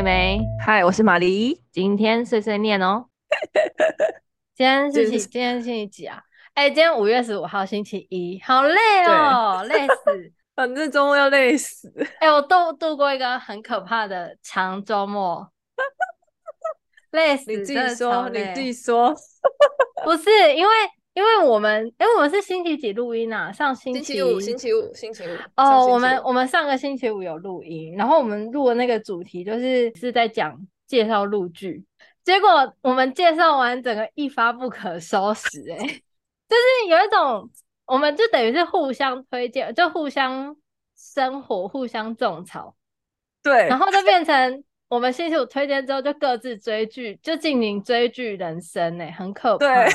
妹妹，嗨，我是玛丽。今天碎碎念哦。今天是星，今天星期几啊？哎、欸，今天五月十五号，星期一，好累哦，累死。反正周末要累死。哎、欸，我度度过一个很可怕的长周末，累死。你自己说，你自己说。不是因为。因为我们，哎、欸，我们是星期几录音啊？上星期，星期五，星期五，星期五。哦，我们我们上个星期五有录音，然后我们录的那个主题就是是在讲介绍录剧，结果我们介绍完，整个一发不可收拾、欸，哎，就是有一种，我们就等于是互相推荐，就互相生活，互相种草，对，然后就变成我们星期五推荐之后，就各自追剧，就进行追剧人生、欸，哎，很可怕。对。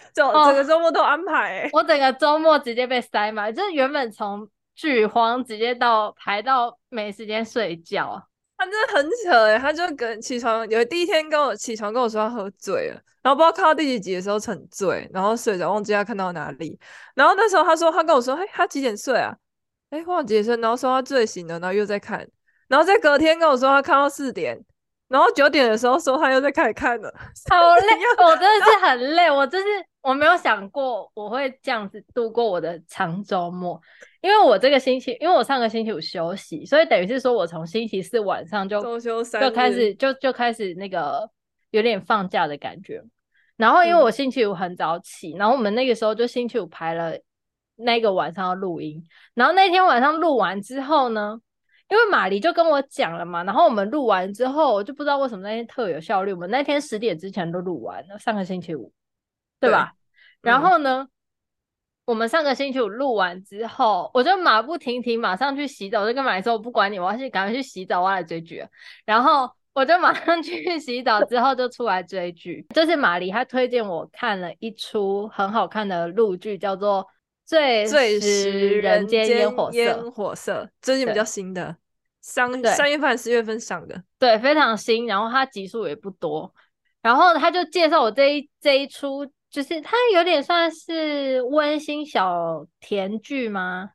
整整个周末都安排、欸哦，我整个周末直接被塞满，就是原本从剧荒直接到排到没时间睡觉，他真的很扯哎、欸，他就跟起床有第一天跟我起床跟我说他喝醉了，然后不知道看到第几集的时候沉醉，然后睡着忘记他看到哪里，然后那时候他说他跟我说，哎，他几点睡啊？哎，忘记睡，然后说他醉醒了，然后又在看，然后在隔天跟我说他看到四点。然后九点的时候说他又在开始看了，好累，我真的是很累，我就是我没有想过我会这样子度过我的长周末，因为我这个星期，因为我上个星期五休息，所以等于是说我从星期四晚上就就开始就就开始那个有点放假的感觉，然后因为我星期五很早起，然后我们那个时候就星期五排了那个晚上要录音，然后那天晚上录完之后呢。因为马黎就跟我讲了嘛，然后我们录完之后，我就不知道为什么那天特有效率，我们那天十点之前都录完了，上个星期五，对吧？对，然后呢，嗯，我们上个星期五录完之后，我就马不停蹄马上去洗澡，我就跟马黎说，我不管你，我要去赶快去洗澡，我要来追剧。然后我就马上去 洗澡，之后就出来追剧。就是马黎她推荐我看了一出很好看的陆剧，叫做。最最食人间烟火色，烟火色最近比较新的，三三月份、四月份上的，对，非常新。然后它集数也不多，然后他就介绍我这一这一出，就是它有点算是温馨小甜剧吗？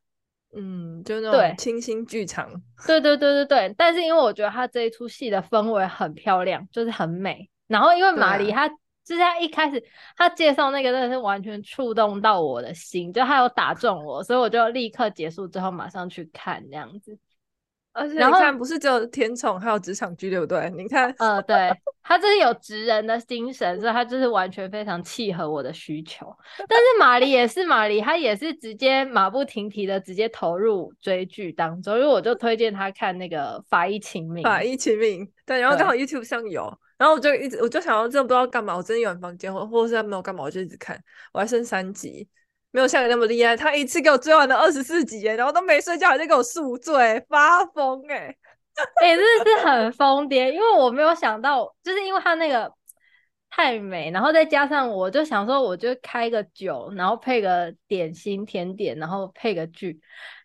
嗯，就那种清新剧场。对对对对对，但是因为我觉得它这一出戏的氛围很漂亮，就是很美。然后因为马丽她。就是他一开始他介绍那个真的是完全触动到我的心，就他有打中我，所以我就立刻结束之后马上去看这样子。而且你看，不是只有甜宠，还有职场剧，对不对？你看，呃，对，他就是有职人的精神，所以他就是完全非常契合我的需求。但是玛丽也是玛丽，她也是直接马不停蹄的直接投入追剧当中，因为我就推荐他看那个《法医秦明》。法医秦明，对，然后刚好 YouTube 上有。然后我就一直，我就想要，真的不知道干嘛。我真的有房间，或或者是他没有干嘛，我就一直看。我还剩三集，没有像你那么厉害。他一次给我追完了二十四集，然后都没睡觉，还在给我宿醉，发疯哎！哎、欸，真的是很疯癫，因为我没有想到，就是因为他那个太美，然后再加上我就想说，我就开个酒，然后配个点心甜点，然后配个剧，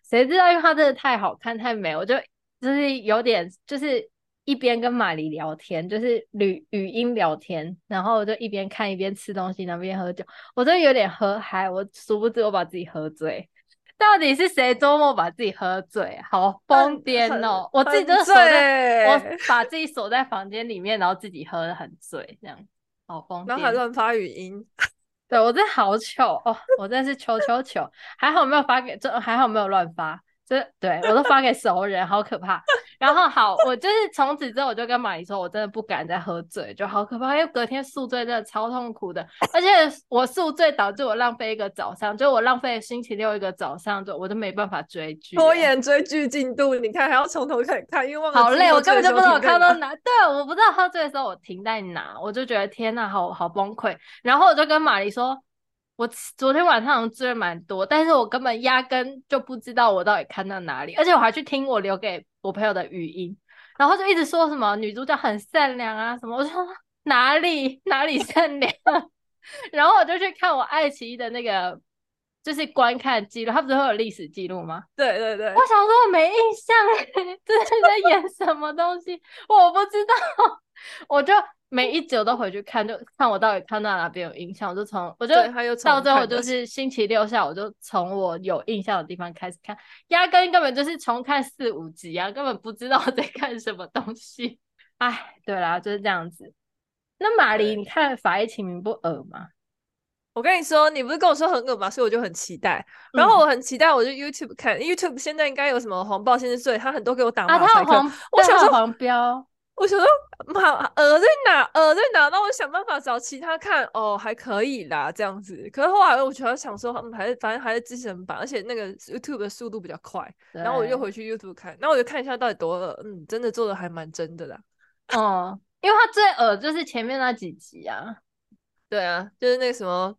谁知道因为他真的太好看太美，我就就是有点就是。一边跟玛丽聊天，就是语语音聊天，然后我就一边看一边吃东西，然后一边喝酒。我真的有点喝嗨，我殊不知我把自己喝醉。到底是谁周末把自己喝醉？好疯癫哦！我自己就锁在，我把自己锁在房间里面，然后自己喝的很醉，这样好疯癫。然后还乱发语音，对我真的好糗哦！我真的是糗糗糗，还好没有发给，这还好没有乱发。这对我都发给熟人，好可怕。然后好，我就是从此之后，我就跟玛丽说，我真的不敢再喝醉，就好可怕。因为隔天宿醉真的超痛苦的，而且我宿醉导致我浪费一个早上，就我浪费星期六一个早上，就我都没办法追剧，拖延追剧进度。你看还要从头开始看，因为好累，我根本就不知道我看到哪。对，我不知道喝醉的时候我停在哪，我就觉得天呐，好好崩溃。然后我就跟玛丽说。我昨天晚上追了蛮多，但是我根本压根就不知道我到底看到哪里，而且我还去听我留给我朋友的语音，然后就一直说什么女主角很善良啊什么，我说哪里哪里善良，然后我就去看我爱奇艺的那个就是观看记录，它不是会有历史记录吗？对对对，我想说我没印象，这是在演什么东西，我不知道，我就。每一集我都回去看，就看我到底看到哪边有印象，我就从我就到最后就是星期六下午就从我有印象的地方开始看，压根根本就是重看四五集啊，根本不知道 在看什么东西。哎，对啦，就是这样子。那马黎，你看《法医秦明》不恶吗？我跟你说，你不是跟我说很恶吗？所以我就很期待。然后我很期待，我就 YouTube 看、嗯、YouTube，现在应该有什么黄暴先生，所以他很多给我打马赛克。啊，他有黄，我想说黄标。我想说，马呃在哪？呃在哪？那我想办法找其他看。哦，还可以啦，这样子。可是后来我觉得想说，他们还是反正还是资深版，而且那个 YouTube 的速度比较快。然后我又回去 YouTube 看，那我就看一下到底多恶。嗯，真的做的还蛮真的啦。哦，因为他最恶就是前面那几集啊。对啊，就是那个什么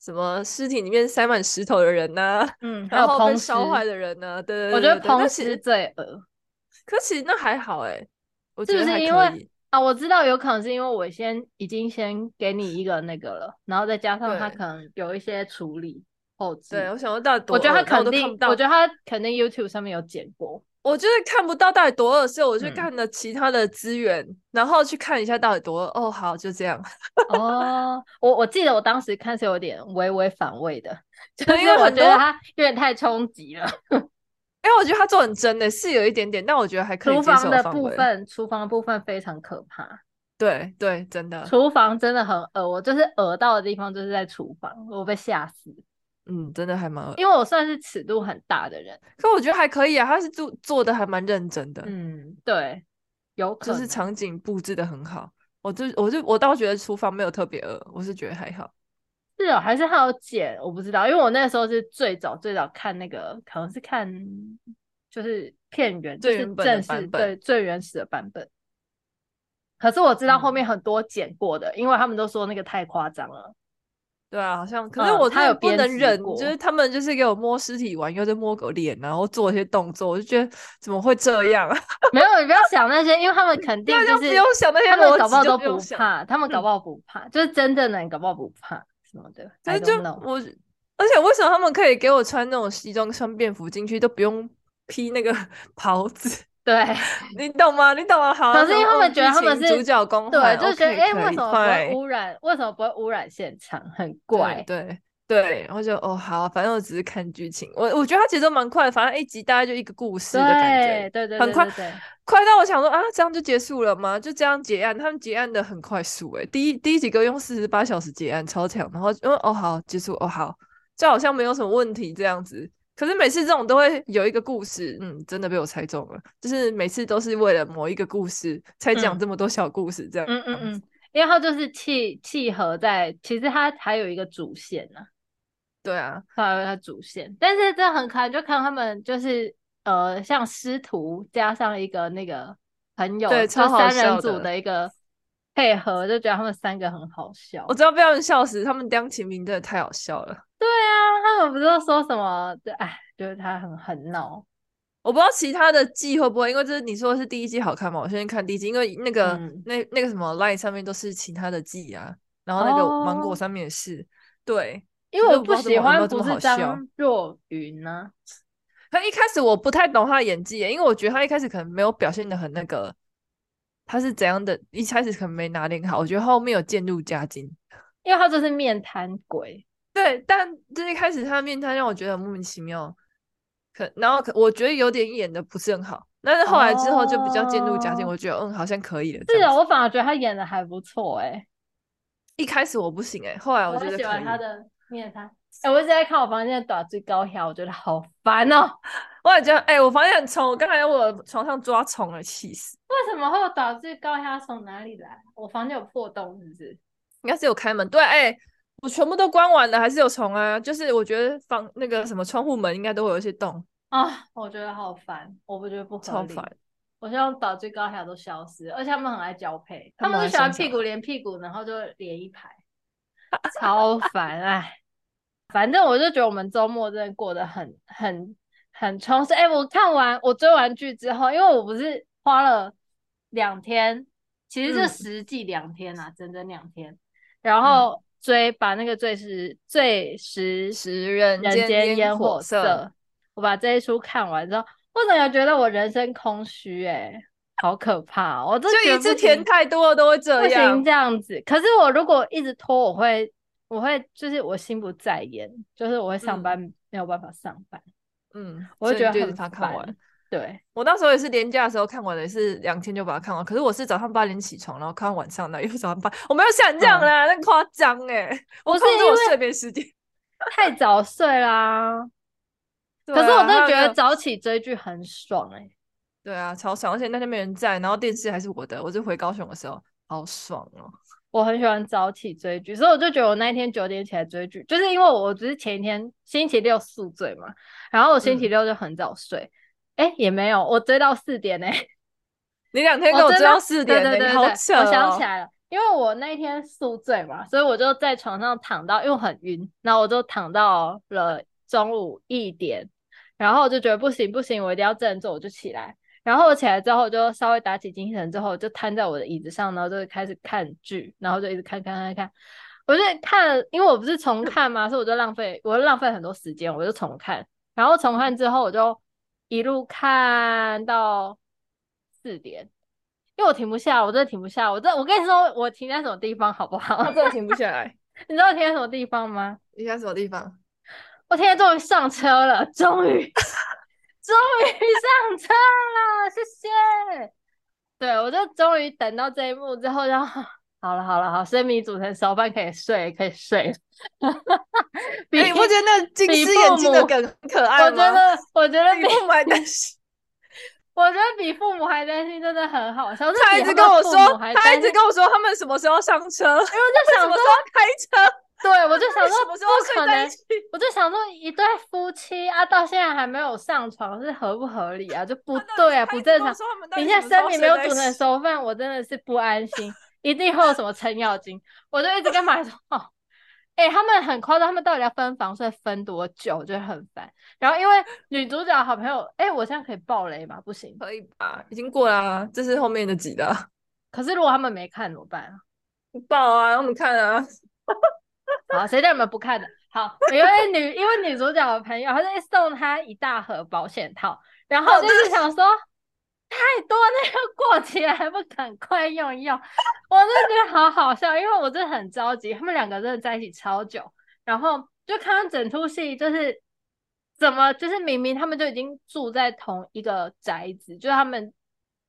什么尸体里面塞满石头的人呐、啊，嗯，然后被烧坏的人呢、啊。对，对，对，对，我觉得彭师最恶。可其实那还好哎、欸。是不是因为啊？我知道有可能是因为我先已经先给你一个那个了，然后再加上他可能有一些处理后置。对，我想说到底多，我觉得他肯定，我，我觉得他肯定 YouTube 上面有剪过。我就是看不到到底多恶，所以我去看了其他的资源、嗯，然后去看一下到底多恶。哦，好，就这样。哦，我我记得我当时看是有点微微反胃的，就是因为我觉得他有点太冲击了。因为我觉得他做很真的，是有一点点，但我觉得还可以。厨房的部分，厨房的部分非常可怕。对对，真的。厨房真的很恶，我就是恶到的地方就是在厨房，我被吓死。嗯，真的还蛮恶。因为我算是尺度很大的人，可我觉得还可以啊，他是做做的还蛮认真的。嗯，对，有可能就是场景布置的很好。我就我就我倒觉得厨房没有特别恶，我是觉得还好。是哦，还是他有剪？我不知道，因为我那个时候是最早最早看那个，可能是看就是片源，最原本的版本，对，最原始的版本。可是我知道后面很多剪过的，嗯、因为他们都说那个太夸张了。对啊，好像可是我他有不能忍，就是他们就是给我摸尸体玩，又在摸狗脸，然后做一些动作，我就觉得怎么会这样？没有，你不要想那些，因为他们肯定就是不用想那些，他们搞不好都不怕，他们搞不好不怕，嗯、就是真正的人搞不好不怕。什么的，所以就我，而且为什么他们可以给我穿那种西装穿便服进去，都不用披那个 袍子？对，你懂吗？你懂吗？好，可是因为他们觉得他们是主角光环，对，就觉得哎、欸，为什么不会污染？为什么不会污染现场？很怪，对对，然后就哦好，反正我只是看剧情，我我觉得它节奏蛮快的，反正一集大概就一个故事的感觉，对对对，很快。快到我想说啊，这样就结束了吗？就这样结案？他们结案的很快速诶、欸，第一第一几个用四十八小时结案，超强。然后嗯哦好结束哦好，就好像没有什么问题这样子。可是每次这种都会有一个故事，嗯，真的被我猜中了，就是每次都是为了某一个故事才讲这么多小故事这样。嗯嗯嗯，因为它就是契契合在，其实它还有一个主线呢、啊。对啊，还有它主线，但是这很可爱，就看他们就是。呃，像师徒加上一个那个朋友，对，超三人组的一个配合，就觉得他们三个很好笑。我知道被他们笑死，他们当秦明真的太好笑了。对啊，他们不是都说什么？对，哎，就是他很很闹。我不知道其他的季会不会，因为这是你说的是第一季好看嘛？我先看第一季，因为那个、嗯、那那个什么 Line 上面都是其他的季啊，然后那个芒果上面也是。哦、对，因为我不喜欢不是张若昀呢。可一开始我不太懂他的演技，因为我觉得他一开始可能没有表现的很那个，他是怎样的？一开始可能没拿捏好，我觉得后面有渐入佳境，因为他就是面瘫鬼。对，但就是一开始他的面瘫让我觉得很莫名其妙，可然后可我觉得有点演的不是很好，但是后来之后就比较渐入佳境，我觉得嗯好像可以了。是啊，我反而觉得他演的还不错哎、欸。一开始我不行哎、欸，后来我觉得。我喜欢他的面瘫。哎、欸，我一直在看我房间的大水狗遐，我觉得好烦哦、喔。我也觉得，哎、欸，我房间很虫，我刚才在我床上抓虫了，气死。为什么会有大水狗遐从哪里来？我房间有破洞，是不是？应该是有开门。对，哎、欸，我全部都关完了，还是有虫啊。就是我觉得房那个什么窗户门应该都会有一些洞啊。我觉得好烦，我不觉得不合理。超烦。我希望大水狗遐都消失，而且他们很爱交配，他们就喜欢屁股连屁股，然后就连一排，超烦哎。反正我就觉得我们周末真的过得很很很充实。哎、欸，我看完我追完剧之后，因为我不是花了两天，其实是实际两天啊，嗯、整整两天，然后追、嗯、把那个最时最时时人间烟火色，我把这一出看完之后，我怎么觉得我人生空虚？哎，好可怕、喔！我就一次填太多了都会这样，不行这样子。可是我如果一直拖，我会。我会就是我心不在焉，就是我会上班、嗯、没有办法上班，嗯，我会觉得很烦。对，我那时候也是连假的时候看完的，也是两天就把它看完。可是我是早上八点起床，然后看晚上的，又早上八，我没有像你这样啦，那夸张哎！我控制我睡眠时间，太早睡啦。啊、可是我真的觉得早起追剧很爽哎、欸。对啊，超爽！而且那天没人在，然后电视还是我的，我就回高雄的时候，好爽哦。我很喜欢早起追剧，所以我就觉得我那一天九点起来追剧，就是因为我只是前一天星期六宿醉嘛，然后我星期六就很早睡，哎、嗯，也没有，我追到四点呢、欸。你两天跟我追到四点，对对对，好巧、哦。我想起来了，因为我那一天宿醉嘛，所以我就在床上躺到，因为很晕，然后我就躺到了中午一点，然后我就觉得不行不行，我一定要振作，我就起来。然后我起来之后，就稍微打起精神之后，就瘫在我的椅子上，然后就开始看剧，然后就一直看看看看。我就看了，因为我不是重看嘛，所以我就浪费，我就浪费很多时间，我就重看。然后重看之后，我就一路看到四点，因为我停不下，我真的停不下。我这我跟你说，我停在什么地方好不好？我真的停不下来。你知道我停在什么地方吗？停在什么地方？我现在终于上车了，终于。终于上车了，谢谢。对，我就终于等到这一幕之后，然后 好了好了好，生米煮成熟饭，可以睡可以睡。比、欸、你不觉得那近视眼镜的梗很可爱吗？我觉得 我觉得比父母还担心，我觉得比父母还担心，真的很好笑。他一直跟我说，他一直跟我说他们什么时候上车，因为我就想说开车。对，我就想说不可能，我就想说一对夫妻啊，到现在还没有上床，是合不合理啊？就不对啊，不正常。你现在生米没有煮成熟饭，我真的是不安心，一定会有什么程咬金。我就一直跟马来说，哦，哎、欸，他们很夸张，他们到底要分房睡分多久？我觉得很烦。然后因为女主角好朋友，哎、欸，我现在可以爆雷吗？不行，可以吧？已经过了啊，这是后面的集的。可是如果他们没看怎么办啊？爆啊，让我们看啊。好，谁叫你们不看的？好，因为女，因为女主角的朋友，他就送她一大盒保险套，然后就是想说，太多那个过期了，还不赶快用一用？我真的觉得好好笑，因为我真的很着急，他们两个真的在一起超久，然后就看到整出戏，就是怎么，就是明明他们就已经住在同一个宅子，就是他们。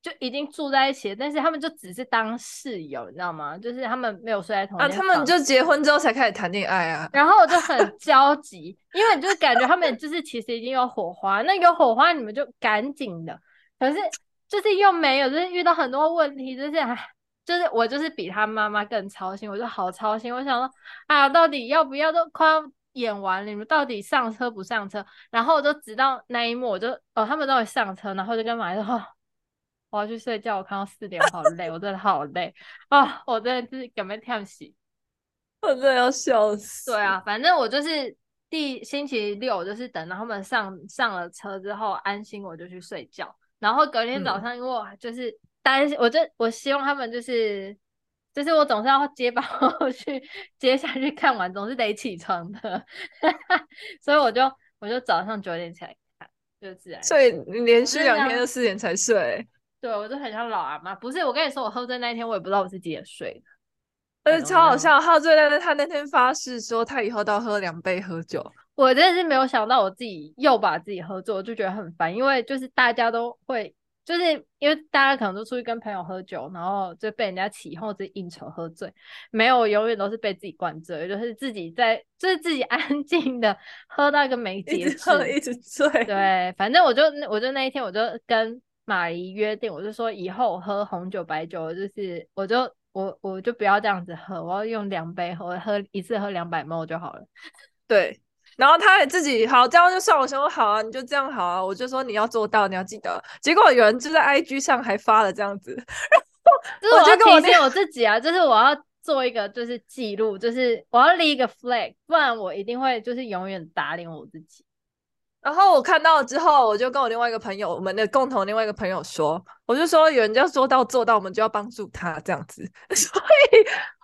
就已经住在一起了，但是他们就只是当室友，你知道吗？就是他们没有睡在同一他们就结婚之后才开始谈恋爱啊。然后我就很焦急，因为你就感觉他们就是其实已经有火花，那有火花你们就赶紧的。可是就是又没有，就是遇到很多问题，就是唉，就是我就是比他妈妈更操心，我就好操心。我想说，啊，到底要不要都快要演完了，你们到底上车不上车？然后我就直到那一幕，我就哦，他们都会上车，然后就跟马来说。我要去睡觉，我看到四点，好累，我真的好累啊！我真的是有没有跳戏，我真的要笑死。对啊，反正我就是第星期六，就是等到他们上上了车之后安心，我就去睡觉。然后隔天早上，因为我就是担心，嗯、我就我希望他们就是就是我总是要接班后 去接下去看完，总是得起床的，所以我就我就早上九点起来看，就自然。所以你连续两天都四点才睡。对，我就很像老阿妈。不是，我跟你说，我喝醉那一天，我也不知道我是几点睡的。而且超好笑，喝醉那天，他那天发誓说他以后都要喝两杯喝酒。我真的是没有想到我自己又把自己喝醉，我就觉得很烦。因为就是大家都会，就是因为大家可能都出去跟朋友喝酒，然后就被人家起哄，自己应酬喝醉。没有，永远都是被自己灌醉，就是自己在，就是自己 安静的喝到一个没节制，一直喝一直醉。对，反正我就我就那一天我就跟。马姨约定，我就说以后喝红酒、白酒，就是我就我我就不要这样子喝，我要用两杯喝，我喝一次喝两百 ml 就好了。对，然后他也自己好，这样就算我想说好啊，你就这样好啊，我就说你要做到，你要记得。结果有人就在 IG 上还发了这样子，就是我就提醒我自己啊，就是我要做一个就是记录，就是我要立一个 flag，不然我一定会就是永远打脸我自己。然后我看到之后，我就跟我另外一个朋友，我们的共同另外一个朋友说，我就说有人要说到做到，我们就要帮助他这样子。所以，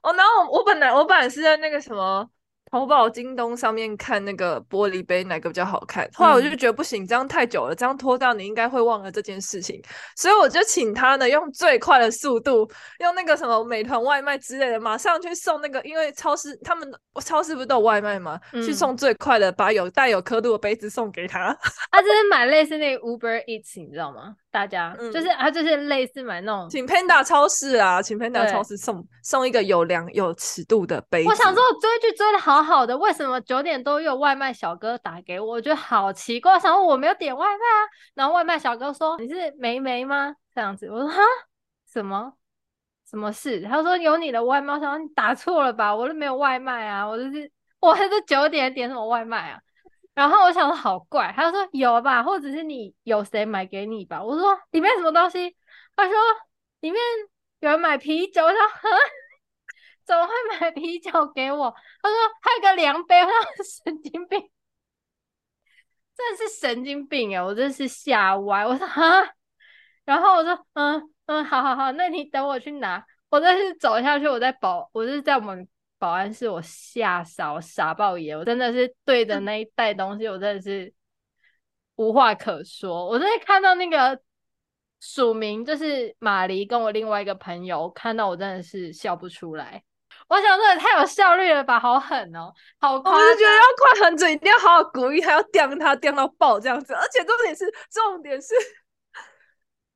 哦，然后我本来我本来是在那个什么淘宝、京东上面看那个玻璃杯哪个比较好看，后来我就觉得不行，这样太久了，这样拖到你应该会忘了这件事情，所以我就请他呢用最快的速度，用那个什么美团外卖之类的，马上去送那个，因为超市他们超市不是都有外卖吗？嗯、去送最快的，把有带有刻度的杯子送给他。他 就是买类似那个 Uber Eats，你知道吗？大家、嗯、就是他就是类似买那种，请 Panda 超市啊，请 Panda 超市送送一个有量有尺度的杯子。我想说，我追剧追的好好好的，为什么九点多有外卖小哥打给我？我觉得好奇怪，我想我没有点外卖啊。然后外卖小哥说：“你是梅梅吗？”这样子，我说：“哈，什么什么事？”他说：“有你的外卖。”我想说你打错了吧？我都没有外卖啊，我就是我还是九点点什么外卖啊？然后我想说好怪，他说有吧，或者是你有谁买给你吧？我说里面什么东西？他说里面有人买啤酒。我说呵，怎么会买啤酒给我？他说还有个量杯。我说 神经病，真的是神经病哎！我真是吓歪。我说啊，然后我说嗯嗯，好好好，那你等我去拿。我真是走下去，我在保，我是在我们。保安室我吓傻，我傻爆眼，我真的是对着那一袋东西，我真的是无话可说。我真的看到那个署名，就是马黎跟我另外一个朋友，看到我真的是笑不出来。我想说也太有效率了吧，好狠哦，好夸张！我就觉得要快狠准，一定要好好鼓励，还要刁他刁到爆这样子。而且重点是，重点是。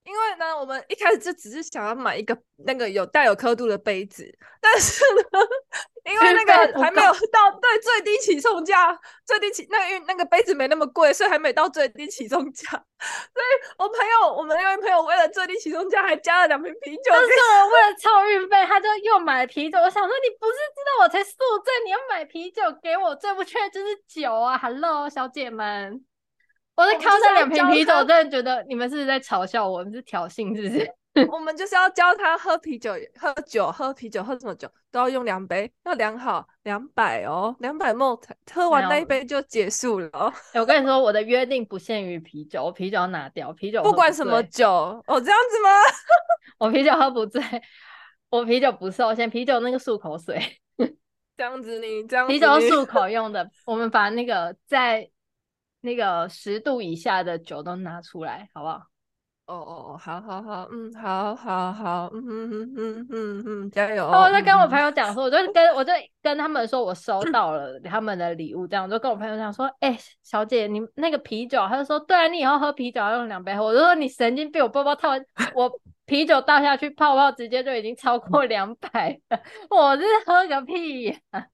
因为呢，我们一开始就只是想要买一个那个有带有刻度的杯子，但是呢，因为那个还没有到对最低起送价，最低起那个因为那个杯子没那么贵，所以还没到最低起送价。所以我朋友，我们那位朋友为了最低起送价，还加了两瓶啤酒。但是我为了凑运费，他就又买啤酒。我想说，你不是知道我才宿醉，你要买啤酒给我，最不缺的就是酒啊！Hello，小姐们。我在看到那两瓶啤酒，我真的觉得你们是在嘲笑我？你们是挑衅是不是？我们就是要教他喝啤酒、喝酒、喝啤酒、喝什么酒都要用量杯，要量好两百哦，两百 ml，喝完那一杯就结束了。欸、我跟你说，我的约定不限于啤酒，我啤酒要拿掉，啤酒不，不管什么酒哦，这样子吗？我啤酒喝不醉，我啤酒不受限，啤酒那个漱口水，这样子你这样子啤酒漱口用的，我们把那个在。那个十度以下的酒都拿出来，好不好？哦哦哦，好好好，嗯，好好好，嗯嗯嗯嗯嗯，加油！我在跟我朋友讲说，我就跟我就跟他们说我收到了他们的礼物，这样我就跟我朋友讲说，哎、欸，小姐，你那个啤酒，他就说，对啊，你以后喝啤酒要用两杯喝，我就说你神经病，我包包套我啤酒倒下去，泡泡直接就已经超过两百了，我这是喝个屁呀、啊！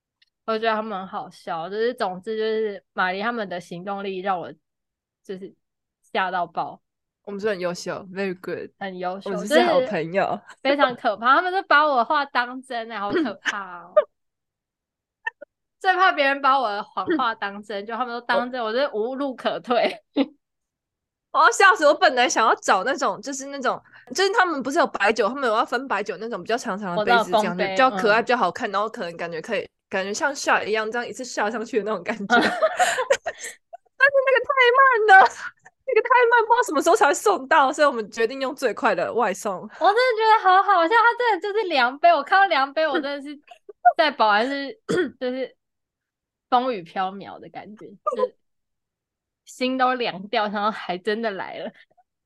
我觉得他们很好笑，就是总之就是玛丽他们的行动力让我就是吓到爆。我们是很优秀，very good，很优秀，我们是好朋友，非常可怕。他们都把我的话当真，哎，好可怕哦！最怕别人把我的谎话当真，就他们都当真，我就无路可退。我要笑死！我本来想要找那种，就是那种，就是他们不是有白酒，他们有要分白酒那种比较长长的杯子，这样子比较可爱、比较好看，然后可能感觉可以。感觉像下一样，这样一次下上去的那种感觉，但是那个太慢了，那个太慢，不知道什么时候才会送到，所以我们决定用最快的外送。我真的觉得好好笑，他真的就是量杯，我看到量杯，我真的是在保安是 就是风雨飘渺的感觉，就是心都凉掉，然后还真的来了。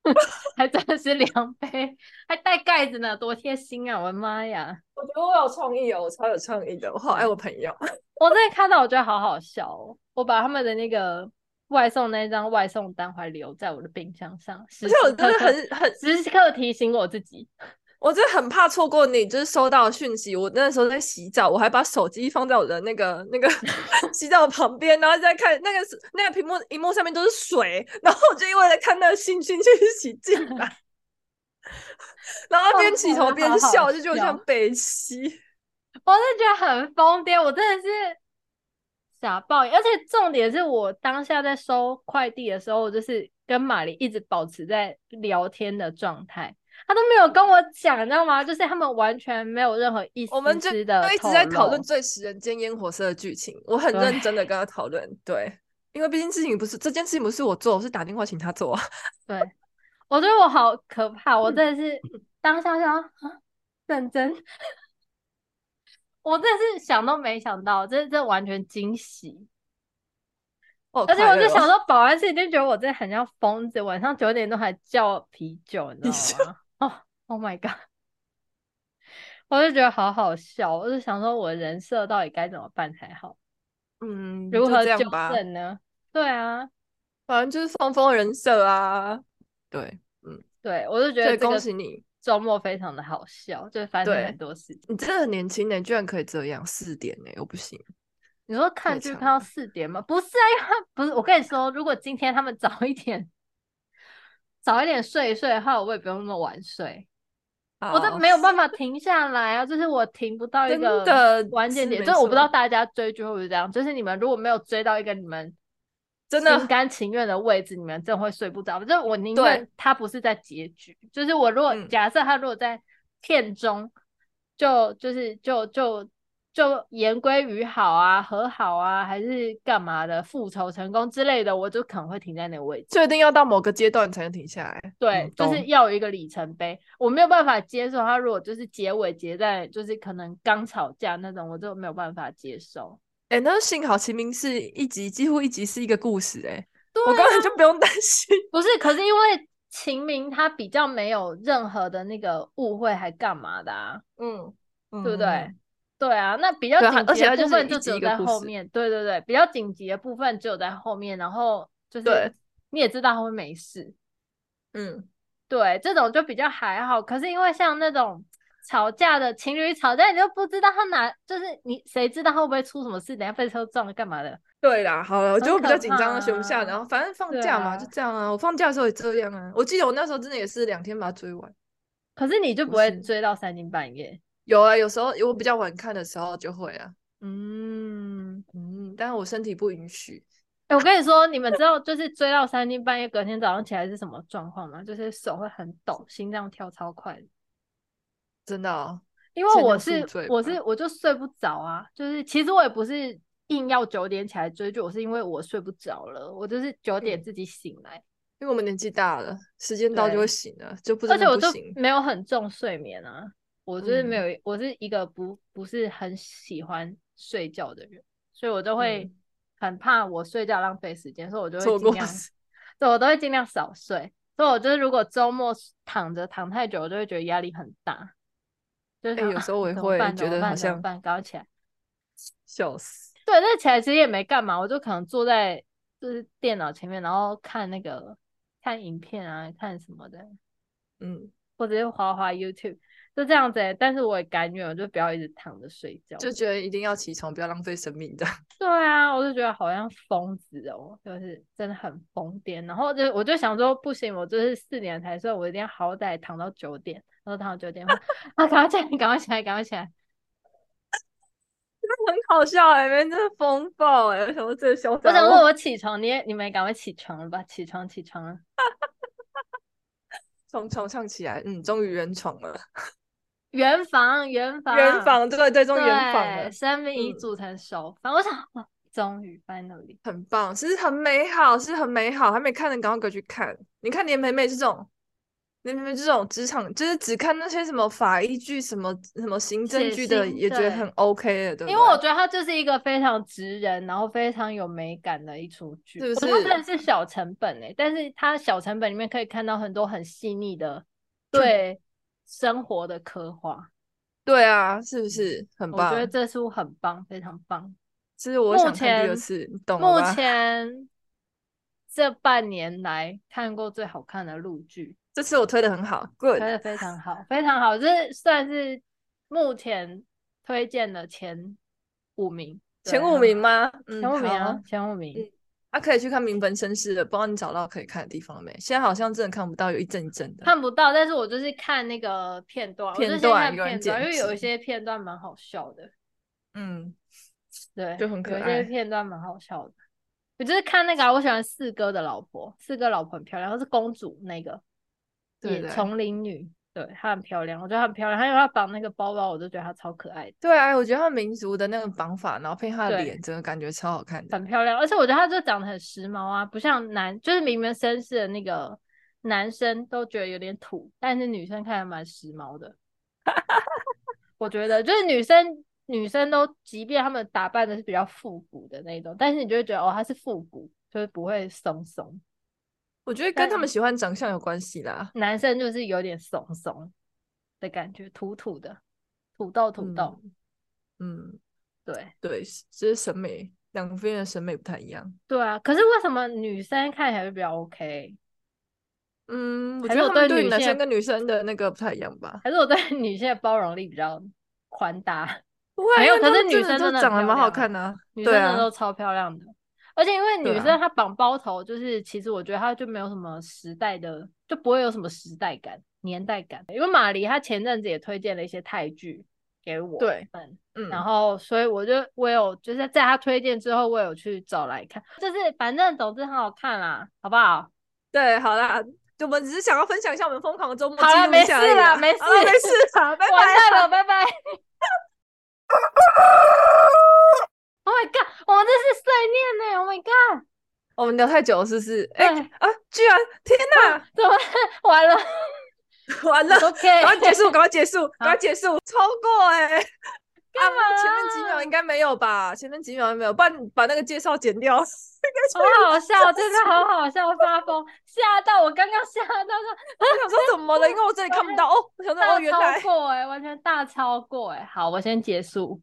还真的是量杯，还带盖子呢，多贴心啊！我的妈呀，我觉得我有创意哦，我超有创意的，我好爱我朋友。我真的看到，我觉得好好笑哦。我把他们的那个外送那张外送单还留在我的冰箱上，时时刻刻，而且我真的很很时刻提醒我自己。我真的很怕错过你，就是收到讯息。我那时候在洗澡，我还把手机放在我的那个那个 洗澡旁边，然后再看那个那个屏幕，荧幕上面都是水，然后我就因为在看那个信息去洗进来，然后边洗头边笑，就觉得像北七。我是觉得很疯癫，我真的是傻爆。而且重点是我当下在收快递的时候，我就是跟玛丽一直保持在聊天的状态。他都没有跟我讲，你知道吗？就是他们完全没有任何意思。我们就一直在讨论最食人间烟火色的剧情。我很认真的跟他讨论，对，因为毕竟事情不是这件事情不是我做，我是打电话请他做。对，我觉得我好可怕，我真的是当下想啊，认真。我真的是想都没想到，这这完全惊喜。哦、而且我就想说，保安室已经觉得我真的很像疯子，晚上九点钟还叫啤酒，你知道吗？哦、oh,，Oh my god！我就觉得好好笑，我就想说，我人设到底该怎么办才好？嗯，如何纠正呢？对啊，反正就是放风人设啊。对，嗯，对，我就觉得恭喜你，周末非常的好笑，就发生很多事情。你真的很年轻呢，居然可以这样四点呢，我不行。你说看剧看到四点吗？不是啊，因为不是。我跟你说，如果今天他们早一点，早一点睡一睡的话，我也不用那么晚睡。Oh, 我都没有办法停下来啊，就是我停不到一个关键点。就是我不知道大家追剧会不会这样，就是你们如果没有追到一个你们真的心甘情愿的位置，你们真的会睡不着。就是我宁愿他不是在结局，就是我如果假设他如果在片中，就就是就就。就言归于好啊，和好啊，还是干嘛的，复仇成功之类的，我就可能会停在那个位置。就一定要到某个阶段才能停下来。对，嗯、就是要有一个里程碑。我没有办法接受他如果就是结尾结在就是可能刚吵架那种，我就没有办法接受。哎、欸，那幸好秦明是一集几乎一集是一个故事、欸，哎、啊，我根本就不用担心。不是，可是因为秦明他比较没有任何的那个误会，还干嘛的啊？嗯，对不对？嗯对啊，那比较紧急的部分就只有在后面。对对对，比较紧急的部分只有在后面，然后就是你也知道他会没事。嗯，对，这种就比较还好。可是因为像那种吵架的情侣吵架，你就不知道他哪，就是你谁知道会不会出什么事？等下被车撞了干嘛的？对啦，好了，我就比较紧张，学不下。然后反正放假嘛，就这样啊。我放假的时候也这样啊。我记得我那时候真的也是两天把它追完。可是你就不会追到三更半夜？有啊，有时候我比较晚看的时候就会啊，嗯嗯，但是我身体不允许。哎、欸，我跟你说，你们知道就是追到三更半夜，隔天早上起来是什么状况吗？就是手会很抖，心脏跳超快。真的哦？因为我是我是我就睡不着啊，就是其实我也不是硬要九点起来追剧，我是因为我睡不着了，我就是九点自己醒来。嗯、因为我们年纪大了，时间到就会醒了，就不知道。而且我就没有很重睡眠啊。我就是没有，嗯、我是一个不不是很喜欢睡觉的人，所以我就会很怕我睡觉浪费时间，所以我就会尽量，对，我都会尽量少睡。所以我就是如果周末躺着躺太久，我就会觉得压力很大。就是、欸、有时候我也会觉得好像搞起来，笑死。对，那起来其实也没干嘛，我就可能坐在就是电脑前面，然后看那个看影片啊，看什么的，嗯，或者是滑滑 YouTube。就这样子、欸，但是我也甘愿，我就不要一直躺着睡觉，就觉得一定要起床，不要浪费生命的。对啊，我就觉得好像疯子哦，就是真的很疯癫。然后就我就想说，不行，我就是四点才睡，我一定要好歹躺到九点，然后躺到九点，啊，赶快起来，赶快起来，赶快起来，真的很好笑哎、欸，没真的疯爆哎、欸，我想说这个小，我想问我起床，你也你们也赶快起床了吧，起床起床了，从床上起来，嗯，终于圆床了。圆房，圆房，圆房，对对，终于圆房了。三分一组成熟房，嗯、我想，终于 finally，很棒，其实很美好，是很美好。还没看的，赶快去看。你看连美美这种，连美美这种职场，就是只看那些什么法医剧、什么什么行政剧的，也觉得很 OK 的，对，对。因为我觉得它就是一个非常直人，然后非常有美感的一出剧。是不是？是小成本诶，但是它小成本里面可以看到很多很细腻的，对。生活的刻画，对啊，是不是很棒？我觉得这书很棒，非常棒。其实我想看第二次，你懂？目前这半年来看过最好看的陆剧，这次我推的很好，good，推的非常好，非常好，这算是目前推荐的前五名，前五名吗？前五名啊，前五名。他、啊、可以去看《名门绅士》的，不知道你找到可以看的地方了没？现在好像真的看不到，有一阵一阵的。看不到，但是我就是看那个片段，片段，片段，因为有一些片段蛮好笑的。嗯，对，就很可爱。有一些片段蛮好笑的。我就是看那个、啊，我喜欢四哥的老婆，四哥老婆很漂亮，她是公主那个，对，丛林女。对，她很漂亮，我觉得她很漂亮。还有她绑那个包包，我就觉得她超可爱的。对啊，我觉得她民族的那个绑法，然后配她的脸，真的感觉超好看的，很漂亮。而且我觉得她就长得很时髦啊，不像男，就是明明绅士的那个男生都觉得有点土，但是女生看还蛮时髦的。我觉得就是女生，女生都，即便她们打扮的是比较复古的那种，但是你就会觉得哦，她是复古，就是不会松松。我觉得跟他们喜欢长相有关系啦。男生就是有点怂怂的感觉，土土的，土豆土豆。嗯，嗯对对，这是审美，两个人的审美不太一样。对啊，可是为什么女生看起来就比较 OK？嗯，我觉得我对女生跟女生的那个不太一样吧。还是我对女性的包容力比较宽大？不会，可是女生真的长得蛮好看的，啊，女生真的都超漂亮的。而且因为女生她绑包头，就是其实我觉得她就没有什么时代的，就不会有什么时代感、年代感。因为马黎她前阵子也推荐了一些泰剧给我，对，嗯，然后所以我就我有就是在她推荐之后，我有去找来看，就是反正总之很好看啦，好不好？对，好啦，就我们只是想要分享一下我们疯狂的周末，好了，没事了，没事，没事啦，拜拜，了，拜拜。Oh my god！我们这是碎念呢。Oh my god！我们聊太久了，是不是？哎啊！居然！天哪！怎么 完了？完了！OK，赶快结束，赶快结束，赶快结束！超过哎！干嘛？前面几秒应该没有吧？前面几秒没有，不然把那个介绍剪掉。好好笑，真的好好笑，发疯，吓到我，刚刚吓到说，我想说怎么了？因为我这里看不到哦。我想说哦，原来超过哎，完全大超过哎。好，我先结束。